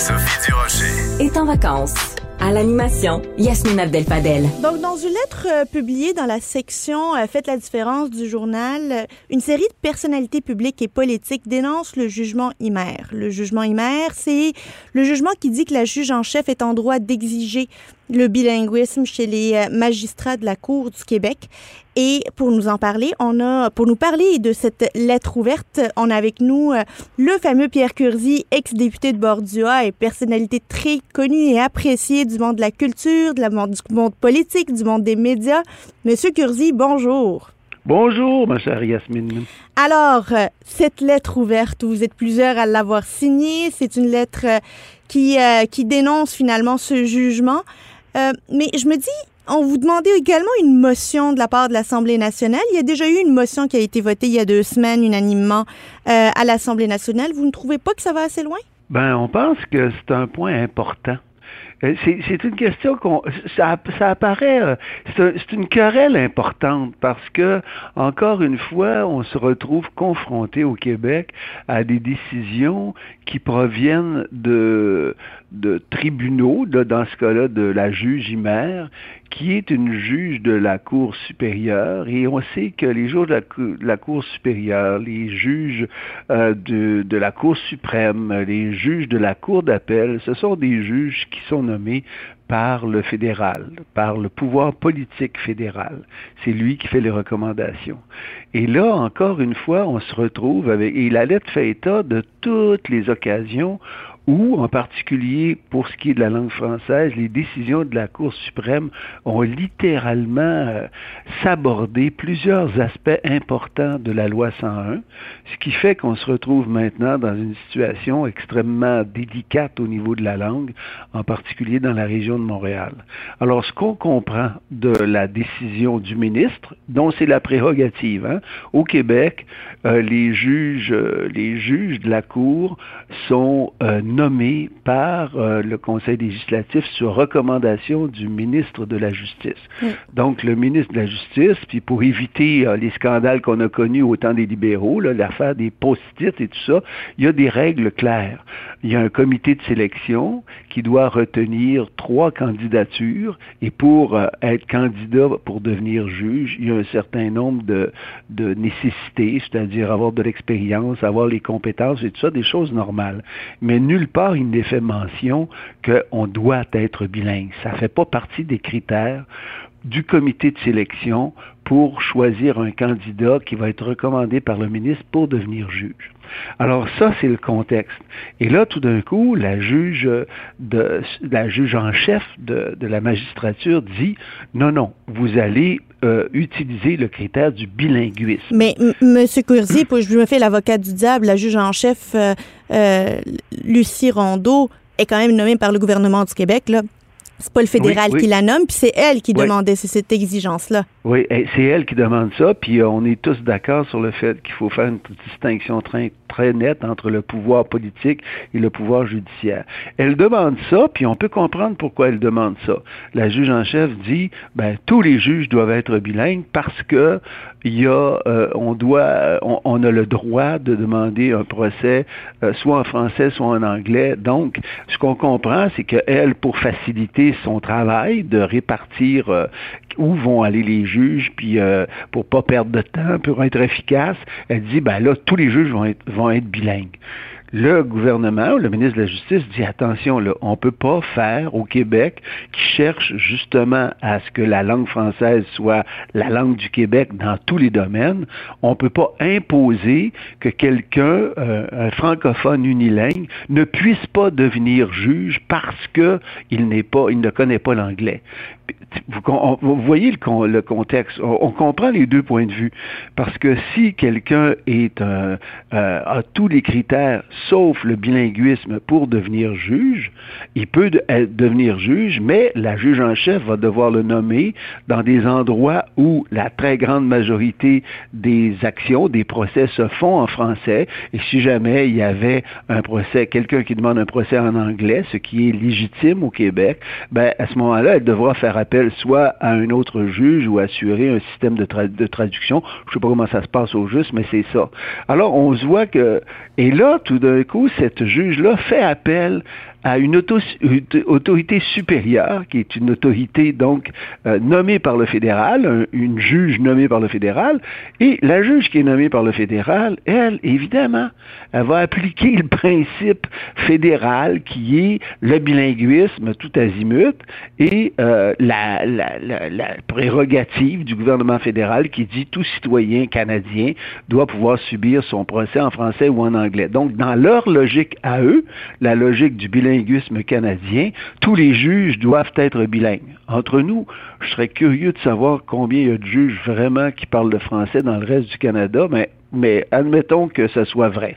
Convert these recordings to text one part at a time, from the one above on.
Sophie Durocher. est en vacances. À l'animation, Yasmine Abdel-Fadel. Donc, dans une lettre euh, publiée dans la section euh, Faites la différence du journal, euh, une série de personnalités publiques et politiques dénoncent le jugement Himer. Le jugement Himer, c'est le jugement qui dit que la juge en chef est en droit d'exiger le bilinguisme chez les euh, magistrats de la Cour du Québec. Et pour nous en parler, on a, pour nous parler de cette lettre ouverte, on a avec nous euh, le fameux Pierre Curzi, ex-député de Bordua et personnalité très connue et appréciée du monde de la culture, de la monde, du monde politique, du monde des médias. Monsieur Curzi, bonjour. Bonjour, ma chère Yasmine. Alors, euh, cette lettre ouverte, vous êtes plusieurs à l'avoir signée. C'est une lettre qui, euh, qui dénonce finalement ce jugement. Euh, mais je me dis, on vous demandait également une motion de la part de l'Assemblée nationale. Il y a déjà eu une motion qui a été votée il y a deux semaines unanimement euh, à l'Assemblée nationale. Vous ne trouvez pas que ça va assez loin? Ben, on pense que c'est un point important. Euh, C'est une question qu'on ça, ça apparaît c'est une querelle importante parce que encore une fois on se retrouve confronté au Québec à des décisions qui proviennent de de tribunaux là, dans ce cas-là de la juge Himer qui est une juge de la Cour supérieure et on sait que les juges de de la Cour supérieure, les juges euh, de, de la Cour suprême, les juges de la Cour d'appel, ce sont des juges qui sont nommés par le fédéral, par le pouvoir politique fédéral. C'est lui qui fait les recommandations. Et là, encore une fois, on se retrouve avec, et la lettre fait état de toutes les occasions où, en particulier pour ce qui est de la langue française, les décisions de la Cour suprême ont littéralement euh, sabordé plusieurs aspects importants de la loi 101, ce qui fait qu'on se retrouve maintenant dans une situation extrêmement délicate au niveau de la langue, en particulier dans la région de Montréal. Alors, ce qu'on comprend de la décision du ministre, dont c'est la prérogative, hein, au Québec, euh, les juges, euh, les juges de la Cour sont euh, nommés par euh, le Conseil législatif sur recommandation du ministre de la Justice. Donc, le ministre de la Justice, puis pour éviter euh, les scandales qu'on a connus au temps des libéraux, l'affaire des post-it et tout ça, il y a des règles claires. Il y a un comité de sélection qui doit retenir trois candidatures et pour euh, être candidat pour devenir juge, il y a un certain nombre de, de nécessités, c'est-à-dire avoir de l'expérience, avoir les compétences et tout ça, des choses normales. Mais nulle part il n'est fait mention qu'on doit être bilingue. Ça fait pas partie des critères du comité de sélection pour choisir un candidat qui va être recommandé par le ministre pour devenir juge. Alors ça, c'est le contexte. Et là, tout d'un coup, la juge, de, la juge en chef de, de la magistrature dit, non, non, vous allez euh, utiliser le critère du bilinguisme. Mais, M. Pour- je me fais l'avocat du diable, la juge en chef, euh, euh, Lucie Rondeau, est quand même nommée par le gouvernement du Québec, là. C'est pas le fédéral Oui, oui. qui la nomme, puis c'est elle qui Oui. demandait cette exigence-là. Oui, c'est elle qui demande ça, puis on est tous d'accord sur le fait qu'il faut faire une distinction très, très nette entre le pouvoir politique et le pouvoir judiciaire. Elle demande ça, puis on peut comprendre pourquoi elle demande ça. La juge en chef dit, ben tous les juges doivent être bilingues parce que il y a, euh, on doit, on, a le droit de demander un procès euh, soit en français, soit en anglais. Donc, ce qu'on comprend, c'est qu'elle, pour faciliter son travail de répartir euh, où vont aller les juges, puis euh, pour pas perdre de temps, pour être efficace, elle dit, ben là, tous les juges vont être, vont être bilingues. Le gouvernement, le ministre de la Justice dit attention, là, on peut pas faire au Québec qui cherche justement à ce que la langue française soit la langue du Québec dans tous les domaines. On peut pas imposer que quelqu'un, euh, un francophone unilingue, ne puisse pas devenir juge parce que il n'est pas, il ne connaît pas l'anglais. Vous, voyez le, con- le contexte. On, comprend les deux points de vue. Parce que si quelqu'un est un, euh, a tous les critères sauf le bilinguisme pour devenir juge, il peut être- devenir juge, mais la juge en chef va devoir le nommer dans des endroits où la très grande majorité des actions, des procès se font en français. Et si jamais il y avait un procès, quelqu'un qui demande un procès en anglais, ce qui est légitime au Québec, ben à ce moment-là, elle devra faire appel soit à un autre juge ou assurer un système de, de traduction. Je sais pas comment ça se passe au juste, mais c'est ça. Alors on se voit que et là, tout d'un coup, cette juge-là fait appel à une autorité supérieure, qui est une autorité donc euh, nommée par le fédéral, une juge nommée par le fédéral, et la juge qui est nommée par le fédéral, elle, évidemment, elle va appliquer le principe fédéral qui est le bilinguisme tout azimut et euh, la, la, la prérogative du gouvernement fédéral qui dit tout citoyen canadien doit pouvoir subir son procès en français ou en anglais. Donc, dans leur logique à eux, la logique du bilinguisme canadien, tous les juges doivent être bilingues. Entre nous, je serais curieux de savoir combien il y a de juges vraiment qui parlent le français dans le reste du Canada, mais mais admettons que ce soit vrai.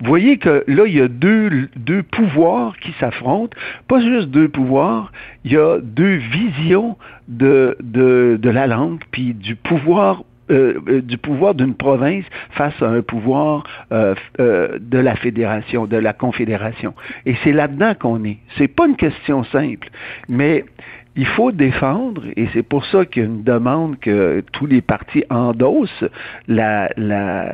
Vous voyez que là, il y a deux, deux pouvoirs qui s'affrontent. Pas juste deux pouvoirs, il y a deux visions de, de, de la langue, puis du pouvoir euh, euh, du pouvoir d'une province face à un pouvoir euh, de la fédération, de la confédération. Et c'est là-dedans qu'on est. C'est pas une question simple, mais il faut défendre, et c'est pour ça qu'il y a une demande que tous les partis endossent la, la,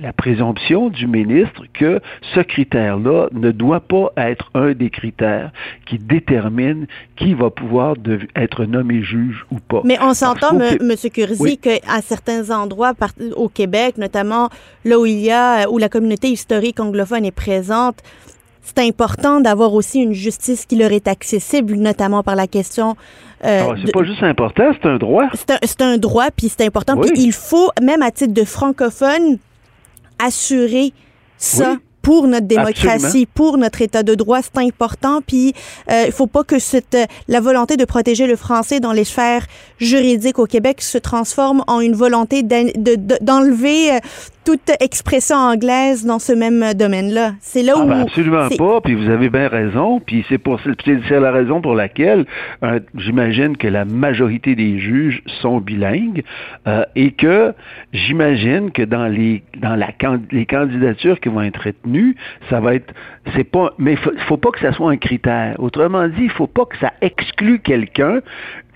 la présomption du ministre que ce critère-là ne doit pas être un des critères qui détermine qui va pouvoir être nommé juge ou pas. Mais on s'entend, M. Curzi, qu'à certains endroits au Québec, notamment là où il y a, où la communauté historique anglophone est présente, c'est important d'avoir aussi une justice qui leur est accessible, notamment par la question. Euh, ah, c'est pas juste important, c'est un droit. C'est un, droit, puis c'est important. Puis il faut, même à titre de francophone, assurer ça pour notre démocratie, pour notre état de droit, c'est important. Puis euh, il faut pas que cette la volonté de protéger le français dans les sphères juridiques au Québec se transforme en une volonté d'enlever euh, toute expression anglaise dans ce même domaine-là. C'est là ah, où ben, absolument pas. Puis vous avez bien raison. Puis c'est pour c'est la raison pour laquelle euh, j'imagine que la majorité des juges sont bilingues euh, et que j'imagine que dans les dans la les candidatures qui vont être retenues, ça va être c'est pas mais faut, faut pas que ça soit un critère. Autrement dit, il faut pas que ça exclue quelqu'un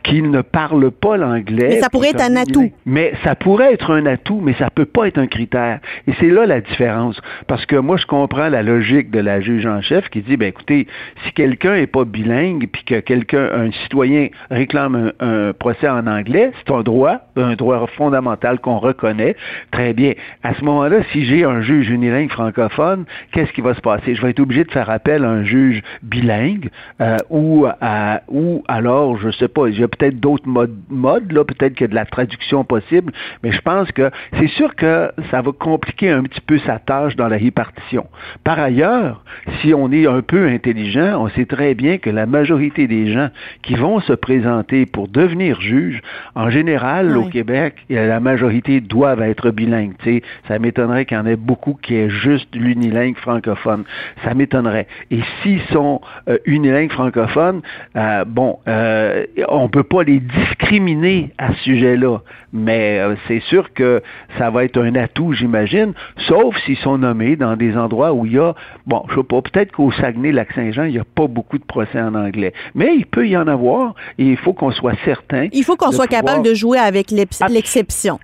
qu'il ne parle pas l'anglais. Mais ça pourrait être un atout. Mais ça pourrait être un atout, mais ça peut pas être un critère. Et c'est là la différence. Parce que moi, je comprends la logique de la juge en chef qui dit, ben écoutez, si quelqu'un est pas bilingue, puis que quelqu'un, un citoyen réclame un, procès en anglais, c'est un droit, un droit fondamental qu'on reconnaît. Très bien. À ce moment-là, si j'ai un juge unilingue francophone, qu'est-ce qui va se passer? Je vais être obligé de faire appel à un juge bilingue euh, ou, à, ou alors, je sais pas, peut-être d'autres modes, modes là, peut-être qu'il y a de la traduction possible, mais je pense que c'est sûr que ça va compliquer un petit peu sa tâche dans la répartition. Par ailleurs, si on est un peu intelligent, on sait très bien que la majorité des gens qui vont se présenter pour devenir juge, en général, au Québec, la majorité doivent être bilingues. Ça m'étonnerait qu'il y en ait beaucoup qui aient juste l'unilingue francophone. Ça m'étonnerait. Et s'ils sont euh, unilingues francophones, euh, bon, euh, on peut pas les discriminer à ce sujet-là, mais euh, c'est sûr que ça va être un atout, j'imagine, sauf s'ils sont nommés dans des endroits où il y a, bon, je sais pas, peut-être qu'au Saguenay-Lac-Saint-Jean, il n'y a pas beaucoup de procès en anglais, mais il peut y en avoir et il faut qu'on soit certain. Il faut qu'on soit capable de jouer avec l'exception.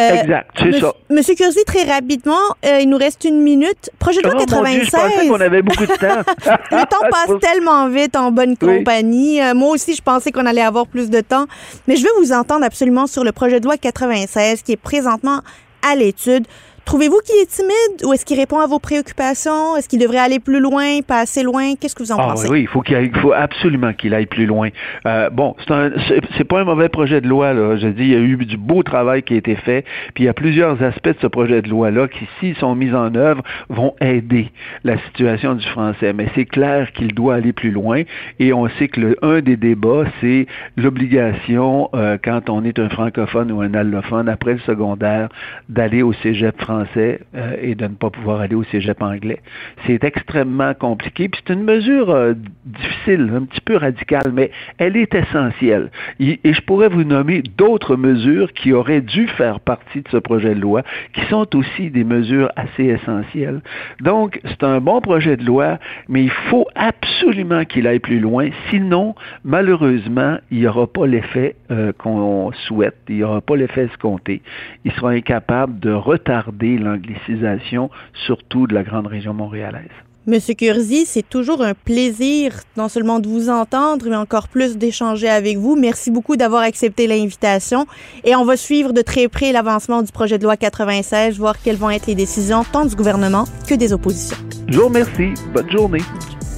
Euh, exact, c'est ça. Monsieur Curzi, très rapidement, euh, il nous reste une minute. Projet de loi 96. je pensais qu'on avait beaucoup de temps. le temps passe tellement vite en bonne compagnie. Euh, moi aussi, je pensais qu'on allait avoir plus de temps. Mais je veux vous entendre absolument sur le projet de loi 96 qui est présentement à l'étude. Trouvez-vous qu'il est timide ou est-ce qu'il répond à vos préoccupations? Est-ce qu'il devrait aller plus loin, pas assez loin? Qu'est-ce que vous en ah, pensez? Oui, il faut, qu'il faut absolument qu'il aille plus loin. Euh, bon, c'est pas un mauvais projet de loi. Là. Je dis, il y a eu du beau travail qui a été fait. Puis il y a plusieurs aspects de ce projet de loi-là qui, s'ils sont mis en œuvre, vont aider la situation du français. Mais c'est clair qu'il doit aller plus loin. Et on sait que le, un des débats, c'est l'obligation, euh, quand on est un francophone ou un allophone, après le secondaire, d'aller au cégep français euh, et de ne pas pouvoir aller au cégep anglais. C'est extrêmement compliqué, puis c'est une mesure euh, difficile, un petit peu radicale, mais elle est essentielle. Et, je pourrais vous nommer d'autres mesures qui auraient dû faire partie de ce projet de loi, qui sont aussi des mesures assez essentielles. Donc, c'est un bon projet de loi, mais il faut absolument qu'il aille plus loin, sinon, malheureusement, il n'y aura pas l'effet euh, qu'on souhaite, il n'y aura pas l'effet escompté. Il sera incapable de retarder l'anglicisation, surtout de la grande région montréalaise. Monsieur Curzi, c'est toujours un plaisir non seulement de vous entendre, mais encore plus d'échanger avec vous. Merci beaucoup d'avoir accepté l'invitation. Et on va suivre de très près l'avancement du projet de loi 96, voir quelles vont être les décisions tant du gouvernement que des oppositions. Je vous remercie. Bonne journée.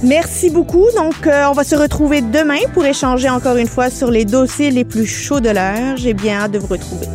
Merci beaucoup. Donc, euh, on va se retrouver demain pour échanger encore une fois sur les dossiers les plus chauds de l'heure. J'ai bien hâte de vous retrouver.